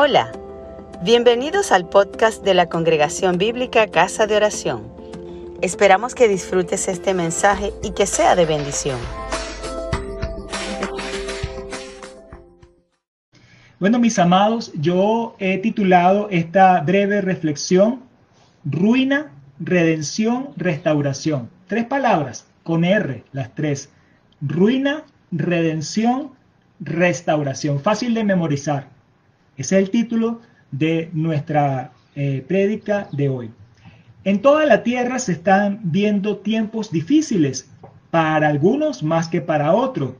Hola, bienvenidos al podcast de la Congregación Bíblica Casa de Oración. Esperamos que disfrutes este mensaje y que sea de bendición. Bueno, mis amados, yo he titulado esta breve reflexión Ruina, Redención, Restauración. Tres palabras, con R, las tres. Ruina, redención, restauración. Fácil de memorizar. Ese es el título de nuestra eh, prédica de hoy. En toda la tierra se están viendo tiempos difíciles, para algunos más que para otros,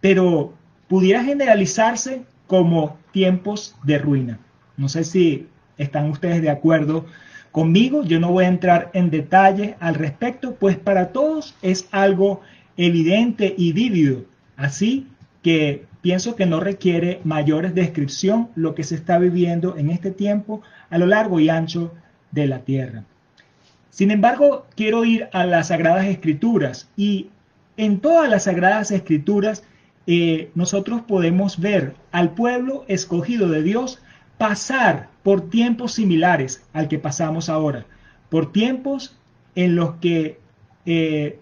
pero pudiera generalizarse como tiempos de ruina. No sé si están ustedes de acuerdo conmigo, yo no voy a entrar en detalle al respecto, pues para todos es algo evidente y vívido. Así que pienso que no requiere mayores descripción lo que se está viviendo en este tiempo a lo largo y ancho de la tierra. Sin embargo, quiero ir a las Sagradas Escrituras y en todas las Sagradas Escrituras eh, nosotros podemos ver al pueblo escogido de Dios pasar por tiempos similares al que pasamos ahora, por tiempos en los que eh,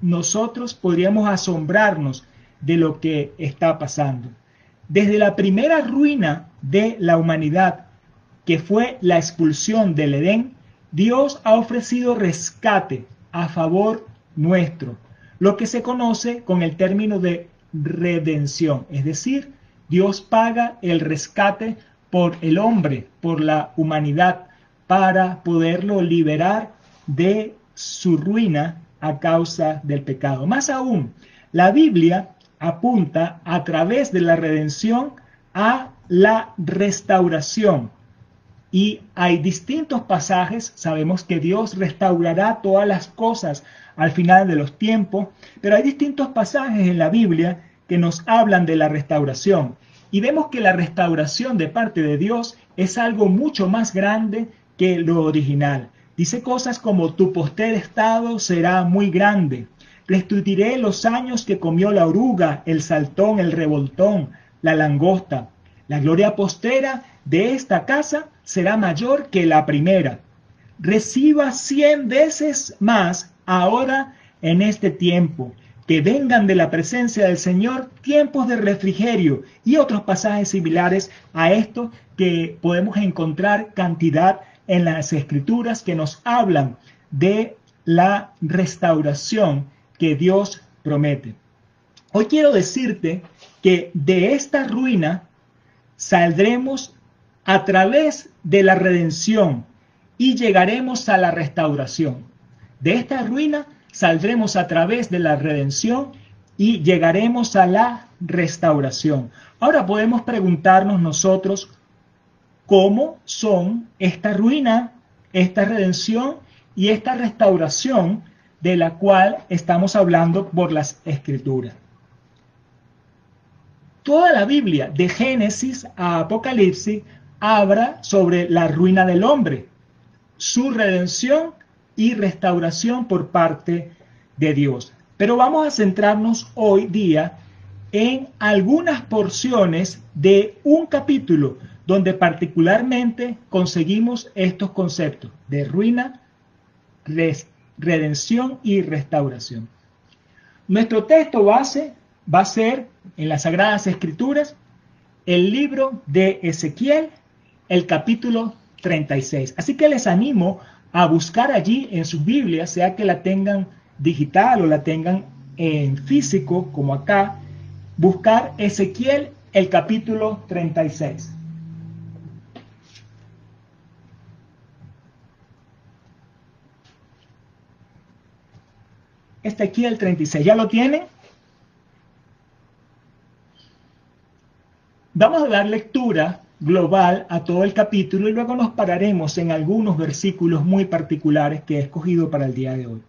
nosotros podríamos asombrarnos de lo que está pasando. Desde la primera ruina de la humanidad, que fue la expulsión del Edén, Dios ha ofrecido rescate a favor nuestro, lo que se conoce con el término de redención, es decir, Dios paga el rescate por el hombre, por la humanidad, para poderlo liberar de su ruina a causa del pecado. Más aún, la Biblia apunta a través de la redención a la restauración. Y hay distintos pasajes, sabemos que Dios restaurará todas las cosas al final de los tiempos, pero hay distintos pasajes en la Biblia que nos hablan de la restauración. Y vemos que la restauración de parte de Dios es algo mucho más grande que lo original. Dice cosas como tu posterior estado será muy grande, Restituiré los años que comió la oruga, el saltón, el revoltón, la langosta. La gloria postera de esta casa será mayor que la primera. Reciba cien veces más ahora en este tiempo. Que vengan de la presencia del Señor tiempos de refrigerio y otros pasajes similares a esto que podemos encontrar cantidad en las escrituras que nos hablan de la restauración que Dios promete. Hoy quiero decirte que de esta ruina saldremos a través de la redención y llegaremos a la restauración. De esta ruina saldremos a través de la redención y llegaremos a la restauración. Ahora podemos preguntarnos nosotros cómo son esta ruina, esta redención y esta restauración de la cual estamos hablando por las escrituras. Toda la Biblia, de Génesis a Apocalipsis, habla sobre la ruina del hombre, su redención y restauración por parte de Dios. Pero vamos a centrarnos hoy día en algunas porciones de un capítulo donde particularmente conseguimos estos conceptos de ruina, restauración redención y restauración. Nuestro texto base va a ser en las Sagradas Escrituras el libro de Ezequiel, el capítulo 36. Así que les animo a buscar allí en sus Biblias, sea que la tengan digital o la tengan en físico, como acá, buscar Ezequiel, el capítulo 36. Este aquí el 36. ¿Ya lo tienen? Vamos a dar lectura global a todo el capítulo y luego nos pararemos en algunos versículos muy particulares que he escogido para el día de hoy.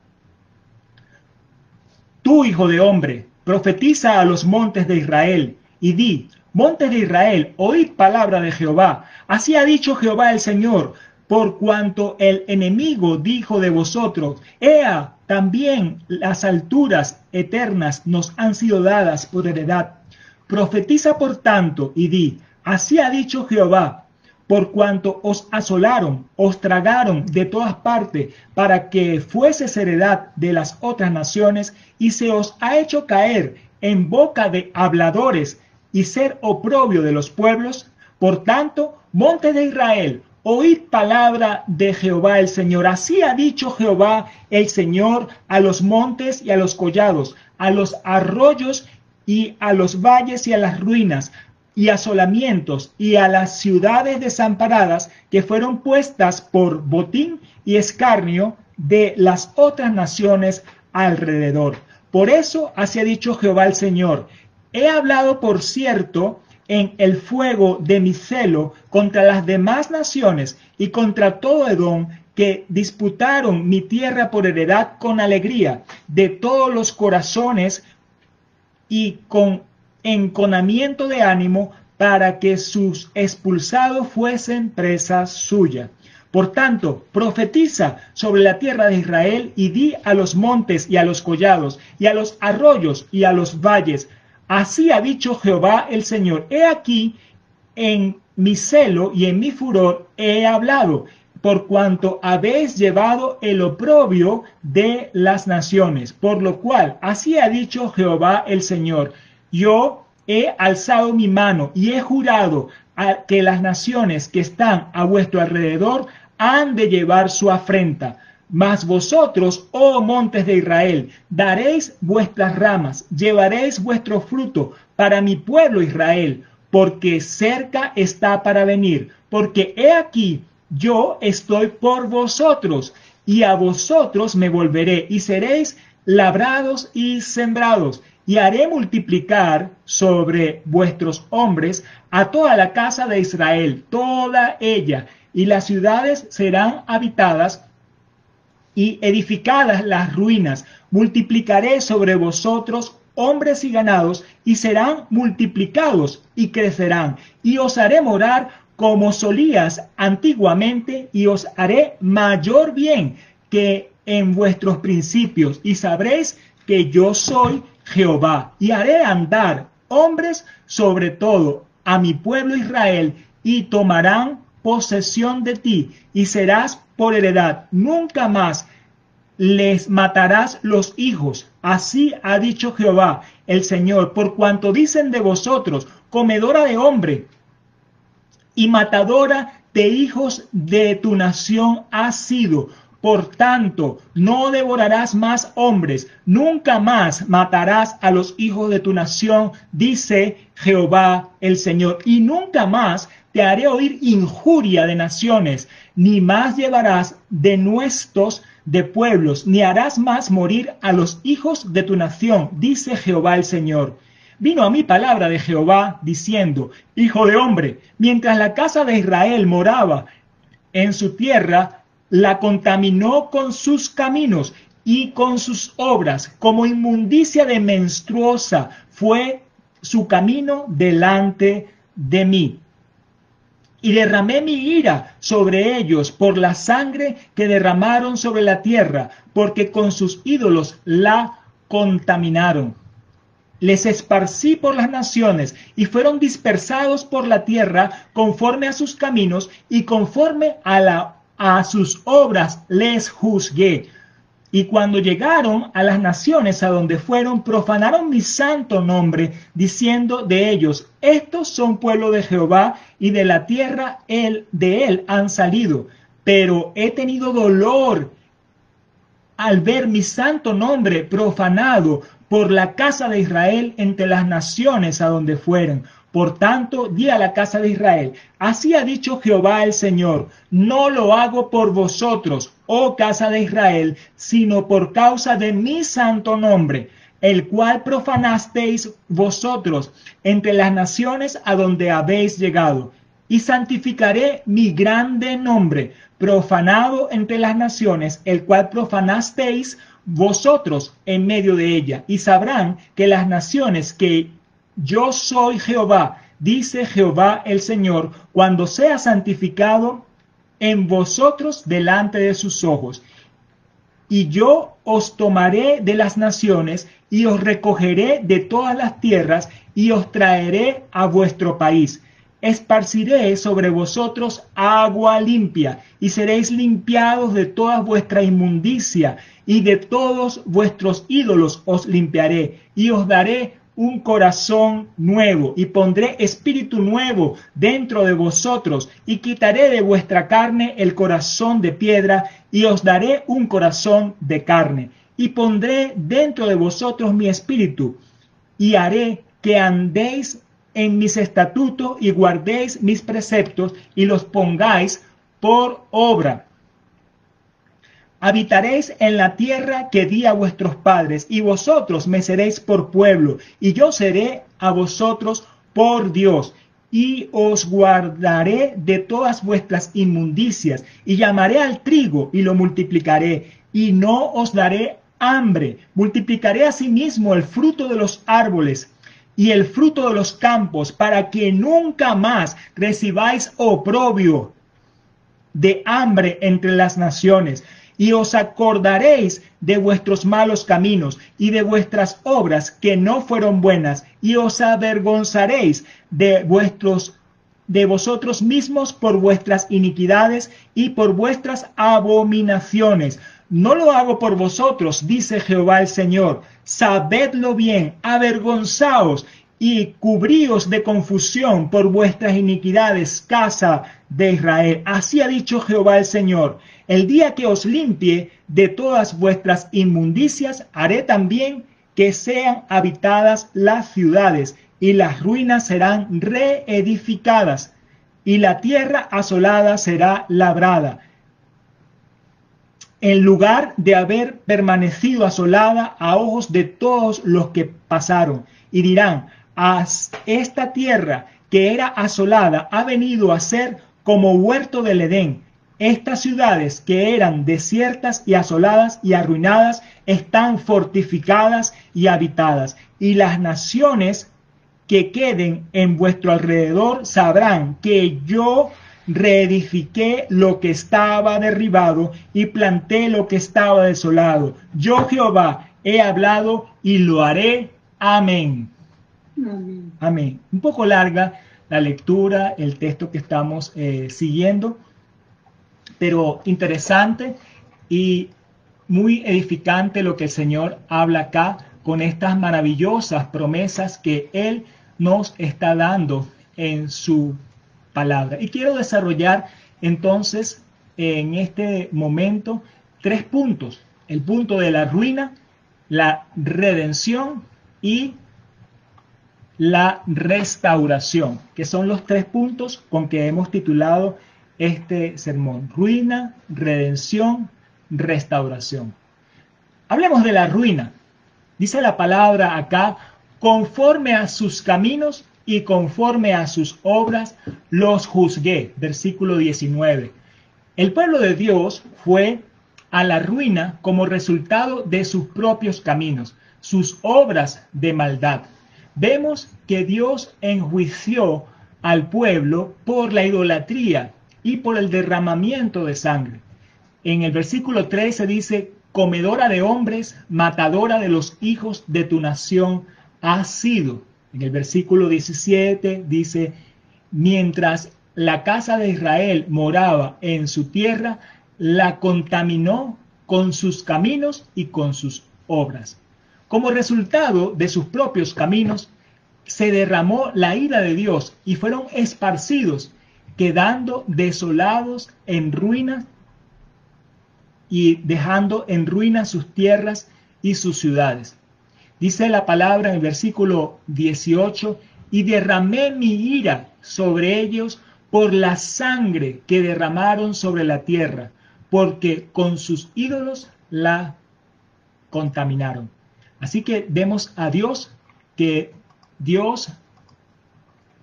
Tú, hijo de hombre, profetiza a los montes de Israel y di, montes de Israel, oíd palabra de Jehová. Así ha dicho Jehová el Señor, por cuanto el enemigo dijo de vosotros, Ea, también las alturas eternas nos han sido dadas por heredad. Profetiza por tanto y di, Así ha dicho Jehová, por cuanto os asolaron, os tragaron de todas partes, para que fueses heredad de las otras naciones, y se os ha hecho caer en boca de habladores y ser oprobio de los pueblos. Por tanto, monte de Israel, oíd palabra de Jehová el Señor. Así ha dicho Jehová el Señor a los montes y a los collados, a los arroyos y a los valles y a las ruinas, y asolamientos y a las ciudades desamparadas que fueron puestas por botín y escarnio de las otras naciones alrededor. Por eso así ha dicho Jehová el Señor. He hablado, por cierto, en el fuego de mi celo contra las demás naciones y contra todo Edom que disputaron mi tierra por heredad con alegría de todos los corazones y con enconamiento de ánimo para que sus expulsados fuesen presa suya. Por tanto, profetiza sobre la tierra de Israel y di a los montes y a los collados y a los arroyos y a los valles, así ha dicho Jehová el Señor, he aquí en mi celo y en mi furor he hablado, por cuanto habéis llevado el oprobio de las naciones, por lo cual así ha dicho Jehová el Señor, yo he alzado mi mano y he jurado que las naciones que están a vuestro alrededor han de llevar su afrenta. Mas vosotros, oh montes de Israel, daréis vuestras ramas, llevaréis vuestro fruto para mi pueblo Israel, porque cerca está para venir, porque he aquí, yo estoy por vosotros, y a vosotros me volveré, y seréis labrados y sembrados, y haré multiplicar sobre vuestros hombres a toda la casa de Israel, toda ella, y las ciudades serán habitadas y edificadas las ruinas. Multiplicaré sobre vosotros hombres y ganados, y serán multiplicados y crecerán, y os haré morar como solías antiguamente, y os haré mayor bien que en vuestros principios, y sabréis que yo soy Jehová, y haré andar hombres sobre todo a mi pueblo Israel, y tomarán posesión de ti, y serás por heredad. Nunca más les matarás los hijos. Así ha dicho Jehová el Señor, por cuanto dicen de vosotros, comedora de hombre y matadora de hijos de tu nación has sido por tanto, no devorarás más hombres, nunca más matarás a los hijos de tu nación, dice Jehová el Señor, y nunca más te haré oír injuria de naciones, ni más llevarás de nuestros de pueblos, ni harás más morir a los hijos de tu nación, dice Jehová el Señor. Vino a mí palabra de Jehová diciendo, Hijo de hombre, mientras la casa de Israel moraba en su tierra, la contaminó con sus caminos y con sus obras, como inmundicia de menstruosa fue su camino delante de mí. Y derramé mi ira sobre ellos por la sangre que derramaron sobre la tierra, porque con sus ídolos la contaminaron. Les esparcí por las naciones y fueron dispersados por la tierra conforme a sus caminos y conforme a la sus obras les juzgué. Y cuando llegaron a las naciones a donde fueron, profanaron mi santo nombre, diciendo de ellos, estos son pueblo de Jehová y de la tierra él, de él han salido. Pero he tenido dolor al ver mi santo nombre profanado por la casa de Israel entre las naciones a donde fueron por tanto, di a la casa de Israel, así ha dicho Jehová el Señor, no lo hago por vosotros, oh casa de Israel, sino por causa de mi santo nombre, el cual profanasteis vosotros entre las naciones a donde habéis llegado. Y santificaré mi grande nombre, profanado entre las naciones, el cual profanasteis vosotros en medio de ella. Y sabrán que las naciones que yo soy Jehová, dice Jehová el Señor, cuando sea santificado en vosotros delante de sus ojos. Y yo os tomaré de las naciones y os recogeré de todas las tierras y os traeré a vuestro país. esparciré sobre vosotros agua limpia, y seréis limpiados de toda vuestra inmundicia, y de todos vuestros ídolos os limpiaré, y os daré un corazón nuevo, y pondré espíritu nuevo dentro de vosotros, y quitaré de vuestra carne el corazón de piedra, y os daré un corazón de carne, y pondré dentro de vosotros mi espíritu, y haré que andéis en mis estatutos y guardéis mis preceptos y los pongáis por obra. Habitaréis en la tierra que di a vuestros padres, y vosotros me seréis por pueblo, y yo seré a vosotros por Dios, y os guardaré de todas vuestras inmundicias, y llamaré al trigo, y lo multiplicaré, y no os daré hambre. Multiplicaré asimismo el fruto de los árboles, y el fruto de los campos, para que nunca más recibáis oprobio de hambre entre las naciones. Y os acordaréis de vuestros malos caminos y de vuestras obras que no fueron buenas, y os avergonzaréis de vuestros de vosotros mismos por vuestras iniquidades y por vuestras abominaciones. No lo hago por vosotros, dice Jehová el Señor. Sabedlo bien, avergonzaos y cubríos de confusión por vuestras iniquidades, casa de Israel. Así ha dicho Jehová el Señor. El día que os limpie de todas vuestras inmundicias, haré también que sean habitadas las ciudades y las ruinas serán reedificadas y la tierra asolada será labrada en lugar de haber permanecido asolada a ojos de todos los que pasaron. Y dirán, esta tierra que era asolada ha venido a ser como huerto del Edén. Estas ciudades que eran desiertas y asoladas y arruinadas están fortificadas y habitadas. Y las naciones que queden en vuestro alrededor sabrán que yo reedifiqué lo que estaba derribado y planté lo que estaba desolado. Yo Jehová he hablado y lo haré. Amén. Amén. Un poco larga la lectura, el texto que estamos eh, siguiendo, pero interesante y muy edificante lo que el Señor habla acá con estas maravillosas promesas que Él nos está dando en su palabra. Y quiero desarrollar entonces en este momento tres puntos. El punto de la ruina, la redención y la restauración, que son los tres puntos con que hemos titulado este sermón. Ruina, redención, restauración. Hablemos de la ruina. Dice la palabra acá, conforme a sus caminos y conforme a sus obras los juzgué. Versículo 19. El pueblo de Dios fue a la ruina como resultado de sus propios caminos, sus obras de maldad. Vemos que Dios enjuició al pueblo por la idolatría y por el derramamiento de sangre. En el versículo 13 dice, comedora de hombres, matadora de los hijos de tu nación, ha sido. En el versículo 17 dice, mientras la casa de Israel moraba en su tierra, la contaminó con sus caminos y con sus obras. Como resultado de sus propios caminos, se derramó la ira de Dios y fueron esparcidos, quedando desolados en ruinas y dejando en ruinas sus tierras y sus ciudades. Dice la palabra en el versículo 18, y derramé mi ira sobre ellos por la sangre que derramaron sobre la tierra, porque con sus ídolos la contaminaron. Así que vemos a Dios que Dios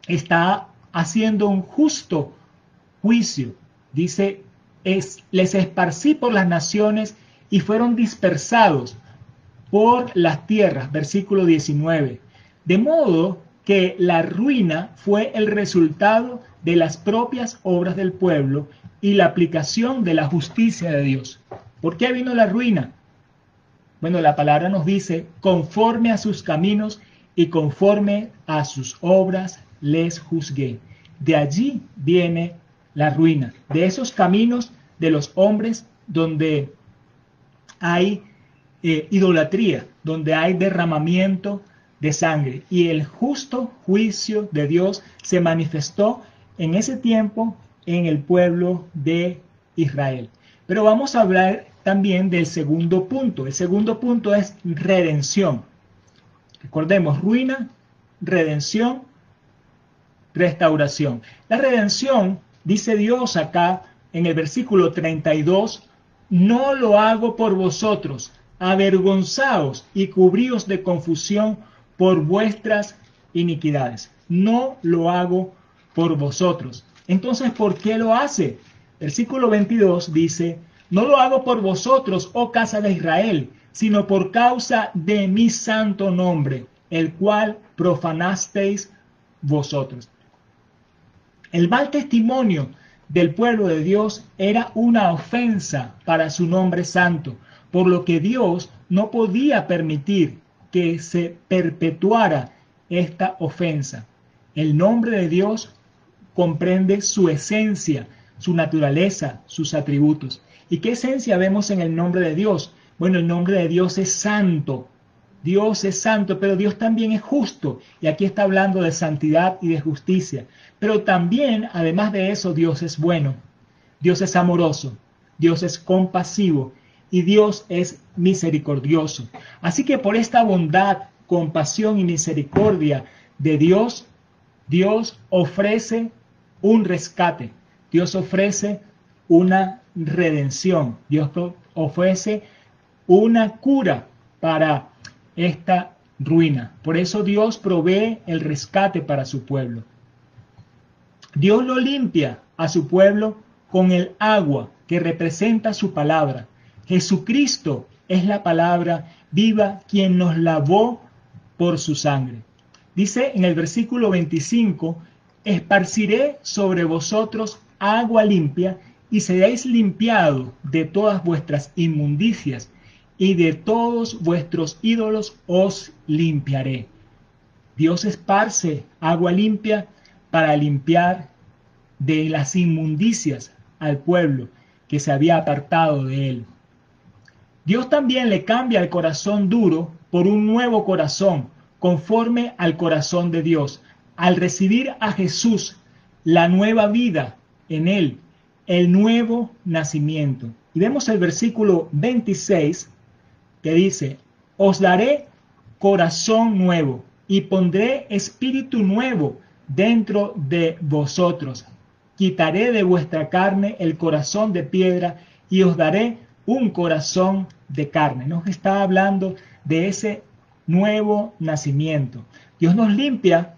está haciendo un justo juicio. Dice, es, les esparcí por las naciones y fueron dispersados por las tierras, versículo 19. De modo que la ruina fue el resultado de las propias obras del pueblo y la aplicación de la justicia de Dios. ¿Por qué vino la ruina? Bueno, la palabra nos dice, conforme a sus caminos y conforme a sus obras les juzgué. de allí viene la ruina, de esos caminos de los hombres donde hay eh, idolatría, donde hay derramamiento de sangre. Y el justo juicio de Dios se manifestó en ese tiempo en el pueblo de Israel. Pero vamos a hablar también del segundo punto. El segundo punto es redención. Recordemos, ruina, redención, restauración. La redención, dice Dios acá en el versículo 32, no lo hago por vosotros, avergonzaos y cubríos de confusión por vuestras iniquidades. No lo hago por vosotros. Entonces, ¿por qué lo hace? Versículo 22 dice, no lo hago por vosotros, oh casa de Israel, sino por causa de mi santo nombre, el cual profanasteis vosotros. El mal testimonio del pueblo de Dios era una ofensa para su nombre santo, por lo que Dios no podía permitir que se perpetuara esta ofensa. El nombre de Dios comprende su esencia, su naturaleza, sus atributos. ¿Y qué esencia vemos en el nombre de Dios? Bueno, el nombre de Dios es santo. Dios es santo, pero Dios también es justo. Y aquí está hablando de santidad y de justicia. Pero también, además de eso, Dios es bueno. Dios es amoroso. Dios es compasivo. Y Dios es misericordioso. Así que por esta bondad, compasión y misericordia de Dios, Dios ofrece un rescate. Dios ofrece una redención. Dios ofrece una cura para esta ruina. Por eso Dios provee el rescate para su pueblo. Dios lo limpia a su pueblo con el agua que representa su palabra. Jesucristo es la palabra viva quien nos lavó por su sangre. Dice en el versículo 25, esparciré sobre vosotros agua limpia y seréis limpiados de todas vuestras inmundicias y de todos vuestros ídolos os limpiaré. Dios esparce agua limpia para limpiar de las inmundicias al pueblo que se había apartado de él. Dios también le cambia el corazón duro por un nuevo corazón, conforme al corazón de Dios. Al recibir a Jesús, la nueva vida en él, el nuevo nacimiento. Y vemos el versículo 26 que dice, os daré corazón nuevo y pondré espíritu nuevo dentro de vosotros. Quitaré de vuestra carne el corazón de piedra y os daré un corazón de carne. Nos está hablando de ese nuevo nacimiento. Dios nos limpia,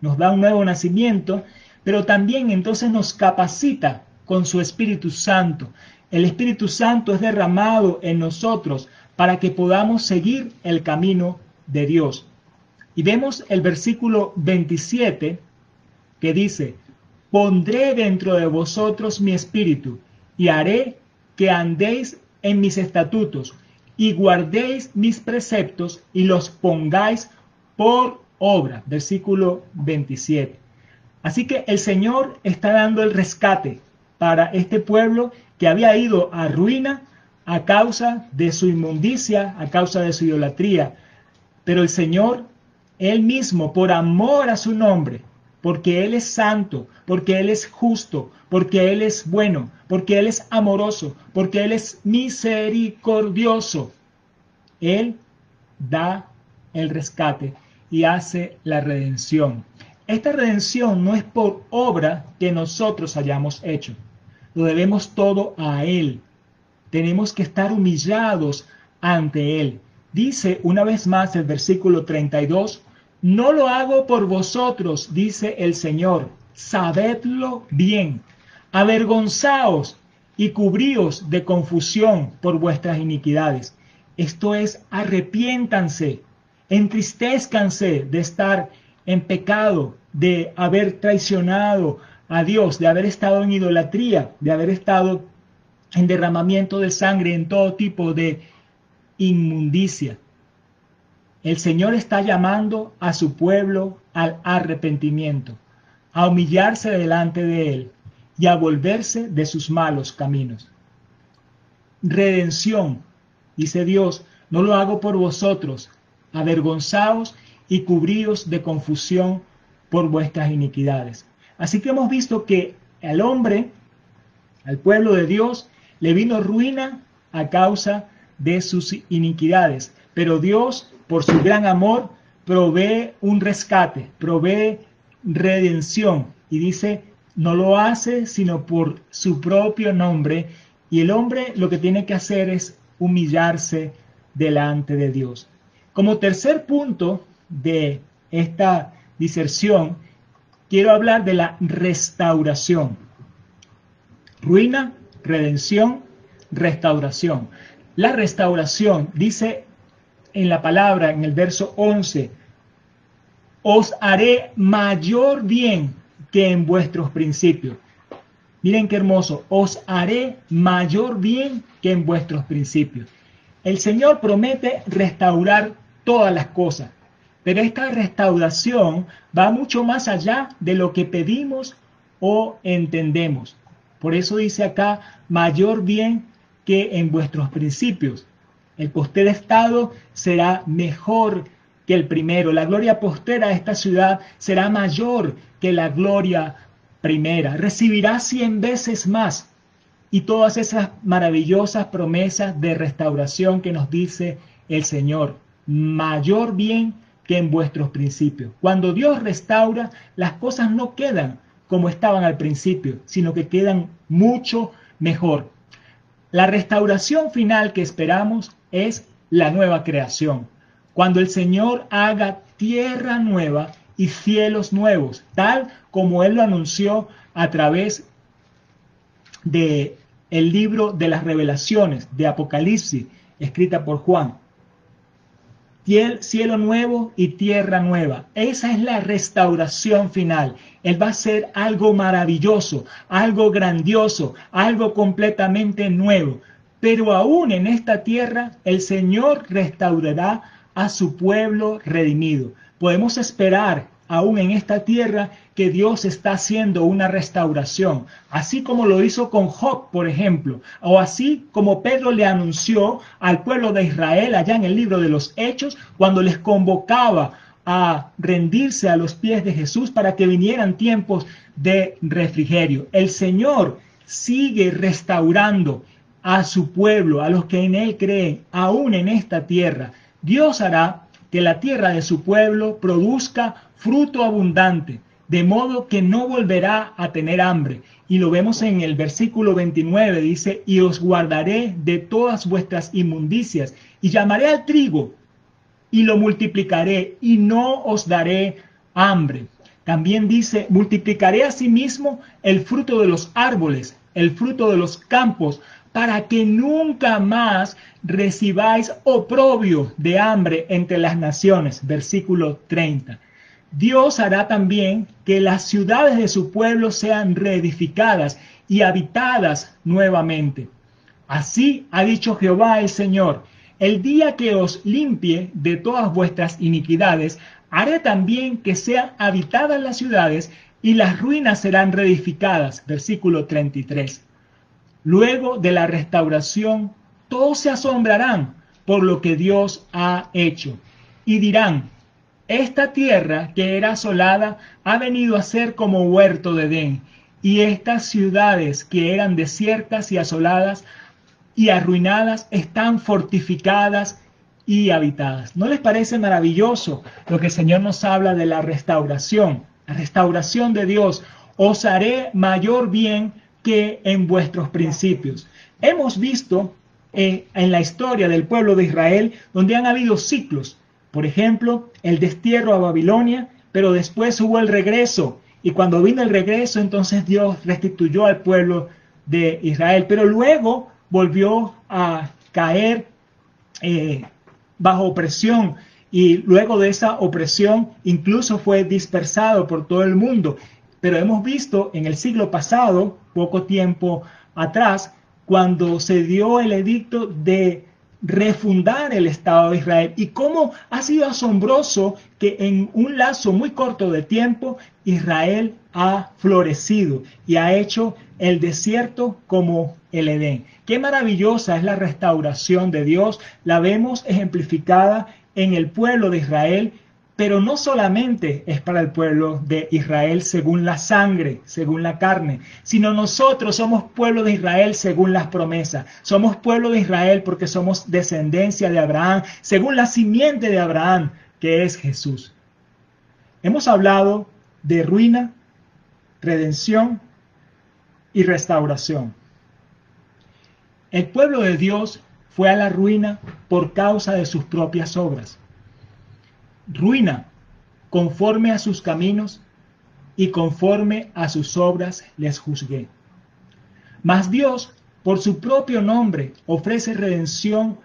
nos da un nuevo nacimiento, pero también entonces nos capacita con su Espíritu Santo. El Espíritu Santo es derramado en nosotros para que podamos seguir el camino de Dios. Y vemos el versículo 27 que dice, pondré dentro de vosotros mi espíritu y haré que andéis en mis estatutos y guardéis mis preceptos y los pongáis por obra. Versículo 27. Así que el Señor está dando el rescate para este pueblo que había ido a ruina a causa de su inmundicia, a causa de su idolatría. Pero el Señor, Él mismo, por amor a su nombre, porque Él es santo, porque Él es justo, porque Él es bueno, porque Él es amoroso, porque Él es misericordioso. Él da el rescate y hace la redención. Esta redención no es por obra que nosotros hayamos hecho. Lo debemos todo a Él. Tenemos que estar humillados ante Él. Dice una vez más el versículo 32, no lo hago por vosotros, dice el Señor, sabedlo bien. Avergonzaos y cubríos de confusión por vuestras iniquidades. Esto es, arrepiéntanse, entristezcanse de estar en pecado, de haber traicionado a Dios, de haber estado en idolatría, de haber estado en derramamiento de sangre, en todo tipo de inmundicia. El Señor está llamando a su pueblo al arrepentimiento, a humillarse delante de Él y a volverse de sus malos caminos. Redención, dice Dios, no lo hago por vosotros, avergonzados y cubridos de confusión por vuestras iniquidades. Así que hemos visto que al hombre, al pueblo de Dios, le vino ruina a causa de sus iniquidades. Pero Dios, por su gran amor, provee un rescate, provee redención. Y dice, no lo hace sino por su propio nombre. Y el hombre lo que tiene que hacer es humillarse delante de Dios. Como tercer punto de esta diserción, quiero hablar de la restauración. Ruina, redención, restauración. La restauración dice en la palabra, en el verso 11, os haré mayor bien que en vuestros principios. Miren qué hermoso, os haré mayor bien que en vuestros principios. El Señor promete restaurar todas las cosas, pero esta restauración va mucho más allá de lo que pedimos o entendemos. Por eso dice acá, mayor bien que en vuestros principios. El posterior estado será mejor que el primero. La gloria postera de esta ciudad será mayor que la gloria primera. Recibirá cien veces más. Y todas esas maravillosas promesas de restauración que nos dice el Señor. Mayor bien que en vuestros principios. Cuando Dios restaura, las cosas no quedan como estaban al principio, sino que quedan mucho mejor. La restauración final que esperamos es la nueva creación. Cuando el Señor haga tierra nueva y cielos nuevos, tal como Él lo anunció a través de el libro de las revelaciones de Apocalipsis, escrita por Juan cielo nuevo y tierra nueva. Esa es la restauración final. Él va a ser algo maravilloso, algo grandioso, algo completamente nuevo. Pero aún en esta tierra el Señor restaurará a su pueblo redimido. Podemos esperar aún en esta tierra que Dios está haciendo una restauración, así como lo hizo con Job, por ejemplo, o así como Pedro le anunció al pueblo de Israel allá en el libro de los Hechos, cuando les convocaba a rendirse a los pies de Jesús para que vinieran tiempos de refrigerio. El Señor sigue restaurando a su pueblo, a los que en Él creen, aún en esta tierra. Dios hará que la tierra de su pueblo produzca fruto abundante, de modo que no volverá a tener hambre. Y lo vemos en el versículo 29, dice, y os guardaré de todas vuestras inmundicias, y llamaré al trigo, y lo multiplicaré, y no os daré hambre. También dice, multiplicaré asimismo el fruto de los árboles, el fruto de los campos, para que nunca más recibáis oprobio de hambre entre las naciones. Versículo 30. Dios hará también que las ciudades de su pueblo sean reedificadas y habitadas nuevamente. Así ha dicho Jehová el Señor, el día que os limpie de todas vuestras iniquidades, haré también que sean habitadas las ciudades y las ruinas serán reedificadas. Versículo 33. Luego de la restauración, todos se asombrarán por lo que Dios ha hecho y dirán, esta tierra que era asolada ha venido a ser como huerto de Edén, y estas ciudades que eran desiertas y asoladas y arruinadas están fortificadas y habitadas. ¿No les parece maravilloso lo que el Señor nos habla de la restauración? La restauración de Dios. Os haré mayor bien que en vuestros principios. Hemos visto eh, en la historia del pueblo de Israel donde han habido ciclos. Por ejemplo, el destierro a Babilonia, pero después hubo el regreso. Y cuando vino el regreso, entonces Dios restituyó al pueblo de Israel. Pero luego volvió a caer eh, bajo opresión. Y luego de esa opresión, incluso fue dispersado por todo el mundo. Pero hemos visto en el siglo pasado, poco tiempo atrás, cuando se dio el edicto de refundar el Estado de Israel y cómo ha sido asombroso que en un lazo muy corto de tiempo Israel ha florecido y ha hecho el desierto como el Edén. Qué maravillosa es la restauración de Dios. La vemos ejemplificada en el pueblo de Israel, pero no solamente es para el pueblo de Israel según la sangre, según la carne, sino nosotros somos pueblo de Israel según las promesas. Somos pueblo de Israel porque somos descendencia de Abraham, según la simiente de Abraham, que es Jesús. Hemos hablado de ruina, redención y restauración. El pueblo de Dios fue a la ruina por causa de sus propias obras. Ruina conforme a sus caminos y conforme a sus obras les juzgué. Mas Dios, por su propio nombre, ofrece redención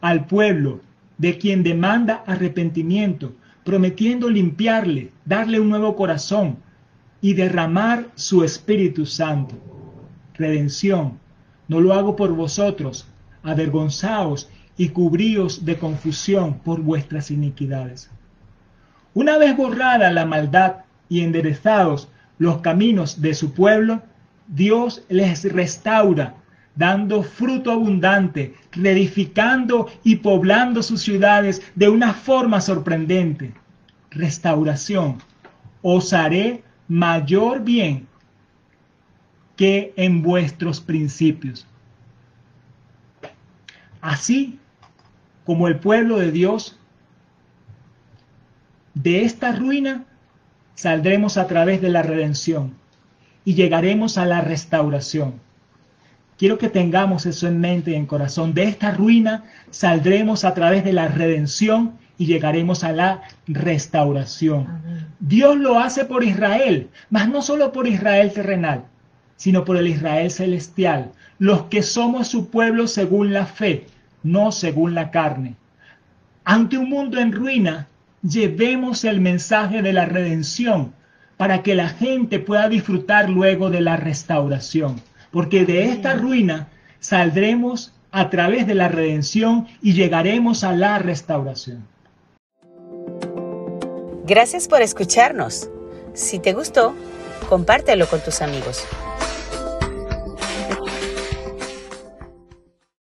al pueblo, de quien demanda arrepentimiento, prometiendo limpiarle, darle un nuevo corazón y derramar su Espíritu Santo. Redención, no lo hago por vosotros, avergonzaos y cubríos de confusión por vuestras iniquidades. Una vez borrada la maldad y enderezados los caminos de su pueblo, Dios les restaura, dando fruto abundante, reedificando y poblando sus ciudades de una forma sorprendente. Restauración. Os haré mayor bien que en vuestros principios. Así como el pueblo de Dios, de esta ruina saldremos a través de la redención y llegaremos a la restauración. Quiero que tengamos eso en mente y en corazón. De esta ruina saldremos a través de la redención y llegaremos a la restauración. Dios lo hace por Israel, mas no solo por Israel terrenal, sino por el Israel celestial, los que somos su pueblo según la fe, no según la carne. Ante un mundo en ruina, llevemos el mensaje de la redención para que la gente pueda disfrutar luego de la restauración, porque de esta ruina saldremos a través de la redención y llegaremos a la restauración. Gracias por escucharnos. Si te gustó, compártelo con tus amigos.